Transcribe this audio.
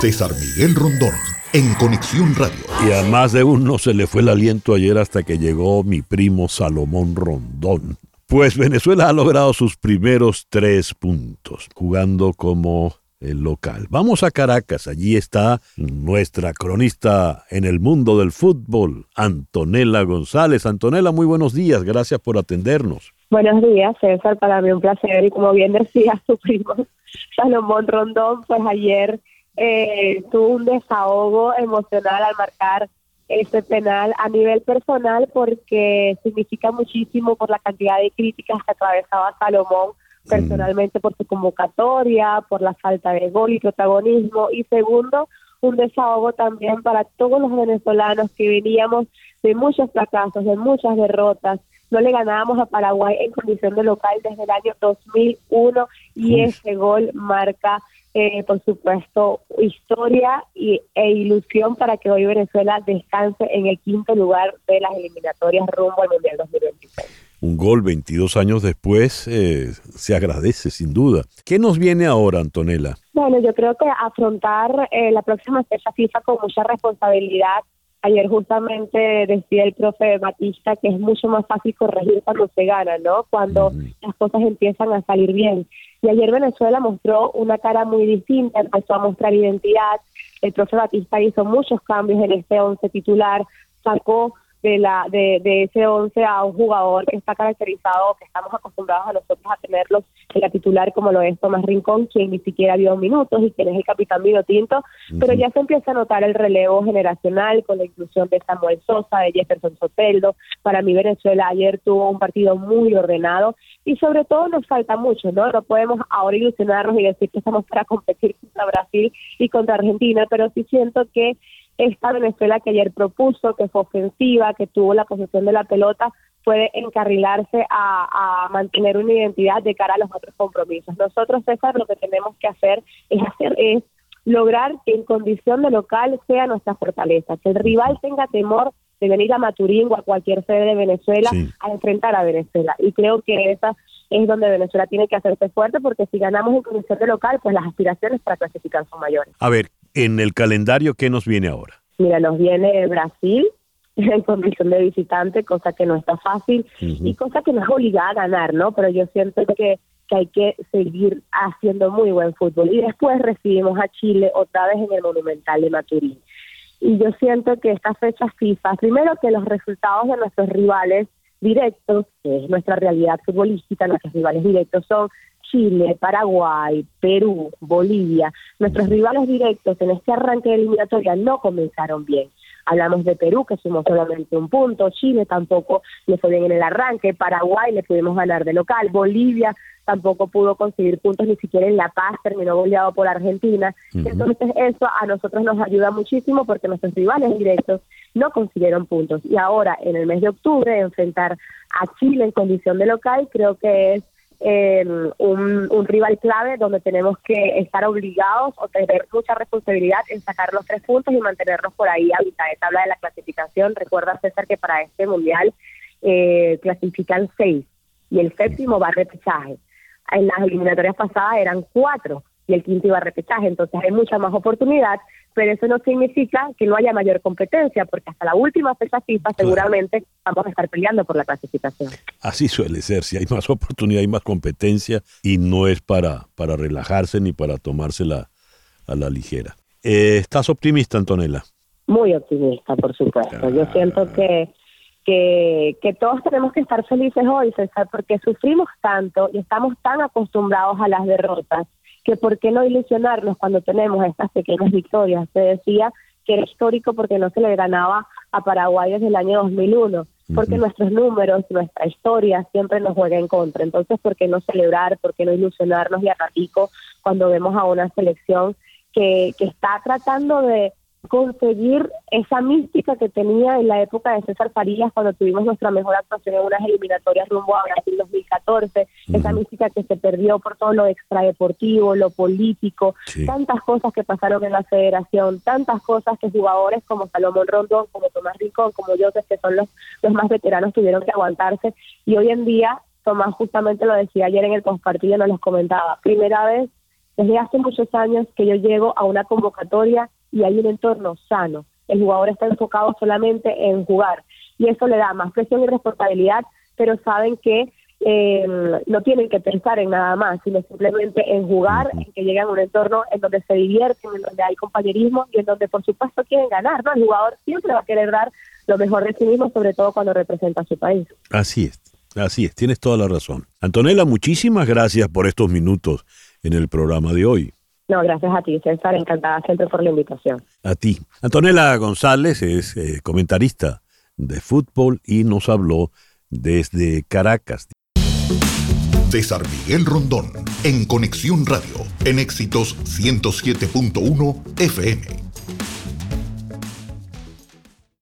César Miguel Rondón, en Conexión Radio. Y a más de uno se le fue el aliento ayer hasta que llegó mi primo Salomón Rondón. Pues Venezuela ha logrado sus primeros tres puntos, jugando como el local. Vamos a Caracas, allí está nuestra cronista en el mundo del fútbol, Antonella González. Antonella, muy buenos días, gracias por atendernos. Buenos días, César, para mí un placer y como bien decía su primo Salomón Rondón, pues ayer eh, tuvo un desahogo emocional al marcar este penal a nivel personal porque significa muchísimo por la cantidad de críticas que atravesaba Salomón personalmente por su convocatoria, por la falta de gol y protagonismo. Y segundo, un desahogo también para todos los venezolanos que veníamos de muchos fracasos, de muchas derrotas. No le ganábamos a Paraguay en condición de local desde el año 2001 y ese gol marca eh, por supuesto, historia y, e ilusión para que hoy Venezuela descanse en el quinto lugar de las eliminatorias rumbo al Mundial 2026. Un gol 22 años después eh, se agradece sin duda. ¿Qué nos viene ahora, Antonella? Bueno, yo creo que afrontar eh, la próxima fecha FIFA con mucha responsabilidad. Ayer justamente decía el profe Batista que es mucho más fácil corregir cuando se gana, ¿no? Cuando las cosas empiezan a salir bien. Y ayer Venezuela mostró una cara muy distinta, empezó a mostrar identidad. El profe Batista hizo muchos cambios en este once titular, sacó de la de, de ese 11 a un jugador que está caracterizado, que estamos acostumbrados a nosotros a tenerlos en la titular como lo es Tomás Rincón, quien ni siquiera dio minutos y quien es el capitán Vino Tinto, pero ya se empieza a notar el relevo generacional con la inclusión de Samuel Sosa, de Jefferson Soteldo. Para mí Venezuela ayer tuvo un partido muy ordenado y sobre todo nos falta mucho, ¿no? No podemos ahora ilusionarnos y decir que estamos para competir contra Brasil y contra Argentina, pero sí siento que esta Venezuela que ayer propuso, que fue ofensiva, que tuvo la posesión de la pelota, puede encarrilarse a, mantener una identidad de cara a los otros compromisos. Nosotros, César, lo que tenemos que hacer es hacer es lograr que en condición de local sea nuestra fortaleza, que el rival tenga temor de venir a Maturín o a cualquier sede de Venezuela a enfrentar a Venezuela. Y creo que esa es donde Venezuela tiene que hacerse fuerte porque si ganamos en condición de local, pues las aspiraciones para clasificar son mayores. A ver, en el calendario, ¿qué nos viene ahora? Mira, nos viene Brasil en condición de visitante, cosa que no está fácil y cosa que no es obligada a ganar, ¿no? Pero yo siento que, que hay que seguir haciendo muy buen fútbol. Y después recibimos a Chile otra vez en el Monumental de Maturín. Y yo siento que esta fecha FIFA, primero que los resultados de nuestros rivales directos, que es nuestra realidad futbolística, nuestros rivales directos son Chile, Paraguay, Perú, Bolivia, nuestros rivales directos en este arranque de eliminatoria no comenzaron bien. Hablamos de Perú, que sumó solamente un punto, Chile tampoco le fue bien en el arranque, Paraguay le pudimos ganar de local, Bolivia tampoco pudo conseguir puntos ni siquiera en La Paz, terminó goleado por Argentina. Entonces eso a nosotros nos ayuda muchísimo porque nuestros rivales directos no consiguieron puntos. Y ahora, en el mes de octubre, enfrentar a Chile en condición de local, creo que es eh, un, rival clave donde tenemos que estar obligados o tener mucha responsabilidad en sacar los tres puntos y mantenernos por ahí a mitad de tabla de la clasificación. Recuerda, César, que para este mundial eh, clasifican seis y el séptimo va a repechaje. En las eliminatorias pasadas eran cuatro y el quinto iba a repechaje, entonces hay mucha más oportunidad pero eso no significa que no haya mayor competencia, porque hasta la última fecha FIFA seguramente vamos a estar peleando por la clasificación. Así suele ser, si hay más oportunidad, hay más competencia y no es para, para relajarse ni para tomársela a la ligera. Eh, ¿Estás optimista, Antonella? Muy optimista, por supuesto. Yo siento que, que, que todos tenemos que estar felices hoy, César, porque sufrimos tanto y estamos tan acostumbrados a las derrotas que por qué no ilusionarnos cuando tenemos estas pequeñas victorias. Se decía que era histórico porque no se le ganaba a Paraguay desde el año 2001, porque nuestros números, nuestra historia siempre nos juega en contra. Entonces, ¿por qué no celebrar, por qué no ilusionarnos y a ratico cuando vemos a una selección que, que está tratando de, conseguir esa mística que tenía en la época de César Farías cuando tuvimos nuestra mejor actuación en unas eliminatorias rumbo a Brasil 2014, esa mística que se perdió por todo lo extradeportivo, lo político, tantas cosas que pasaron en la federación, tantas cosas que jugadores como Salomón Rondón, como Tomás Rincón, como yo, que son los, los más veteranos, tuvieron que aguantarse. Y hoy en día Tomás justamente lo decía ayer en el postpartido, nos los comentaba, primera vez Desde hace muchos años que yo llego a una convocatoria y hay un entorno sano. El jugador está enfocado solamente en jugar y eso le da más presión y responsabilidad, pero saben que eh, no tienen que pensar en nada más, sino simplemente en jugar, en que lleguen a un entorno en donde se divierten, en donde hay compañerismo y en donde por supuesto quieren ganar, ¿no? El jugador siempre va a querer dar lo mejor de sí mismo, sobre todo cuando representa a su país. Así es, así es, tienes toda la razón. Antonella, muchísimas gracias por estos minutos en el programa de hoy. No, gracias a ti, César, encantada siempre por la invitación. A ti. Antonella González es eh, comentarista de fútbol y nos habló desde Caracas. César Miguel Rondón, en Conexión Radio, en Éxitos 107.1 FM.